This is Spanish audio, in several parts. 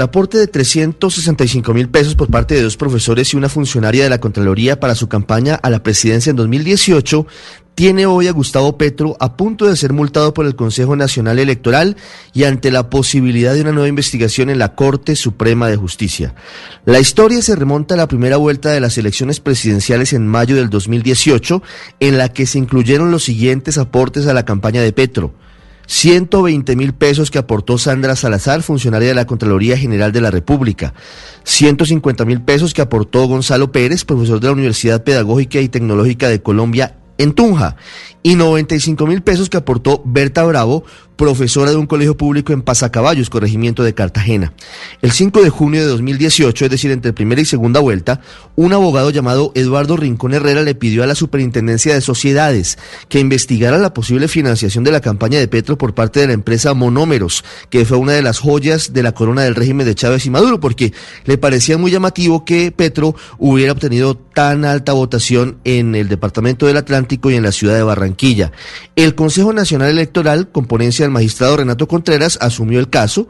El aporte de 365 mil pesos por parte de dos profesores y una funcionaria de la Contraloría para su campaña a la presidencia en 2018 tiene hoy a Gustavo Petro a punto de ser multado por el Consejo Nacional Electoral y ante la posibilidad de una nueva investigación en la Corte Suprema de Justicia. La historia se remonta a la primera vuelta de las elecciones presidenciales en mayo del 2018, en la que se incluyeron los siguientes aportes a la campaña de Petro. 120 mil pesos que aportó Sandra Salazar, funcionaria de la Contraloría General de la República, 150 mil pesos que aportó Gonzalo Pérez, profesor de la Universidad Pedagógica y Tecnológica de Colombia en Tunja, y 95 mil pesos que aportó Berta Bravo, profesora de un colegio público en Pasacaballos, corregimiento de Cartagena. El 5 de junio de 2018, es decir, entre primera y segunda vuelta, un abogado llamado Eduardo Rincón Herrera le pidió a la Superintendencia de Sociedades que investigara la posible financiación de la campaña de Petro por parte de la empresa Monómeros, que fue una de las joyas de la corona del régimen de Chávez y Maduro, porque le parecía muy llamativo que Petro hubiera obtenido tan alta votación en el Departamento del Atlántico y en la ciudad de Barranquilla. El Consejo Nacional Electoral, con ponencia el magistrado Renato Contreras asumió el caso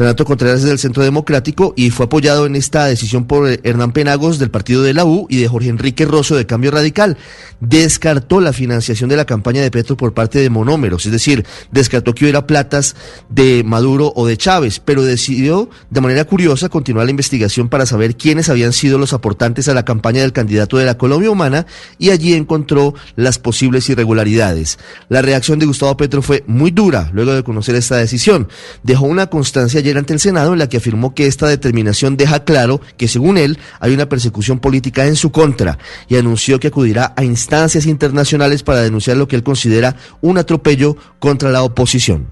Renato Contreras es del Centro Democrático y fue apoyado en esta decisión por Hernán Penagos del partido de la U y de Jorge Enrique Rosso de Cambio Radical. Descartó la financiación de la campaña de Petro por parte de monómeros, es decir, descartó que hubiera platas de Maduro o de Chávez, pero decidió de manera curiosa continuar la investigación para saber quiénes habían sido los aportantes a la campaña del candidato de la Colombia Humana y allí encontró las posibles irregularidades. La reacción de Gustavo Petro fue muy dura luego de conocer esta decisión. Dejó una constancia ante el Senado en la que afirmó que esta determinación deja claro que según él hay una persecución política en su contra y anunció que acudirá a instancias internacionales para denunciar lo que él considera un atropello contra la oposición.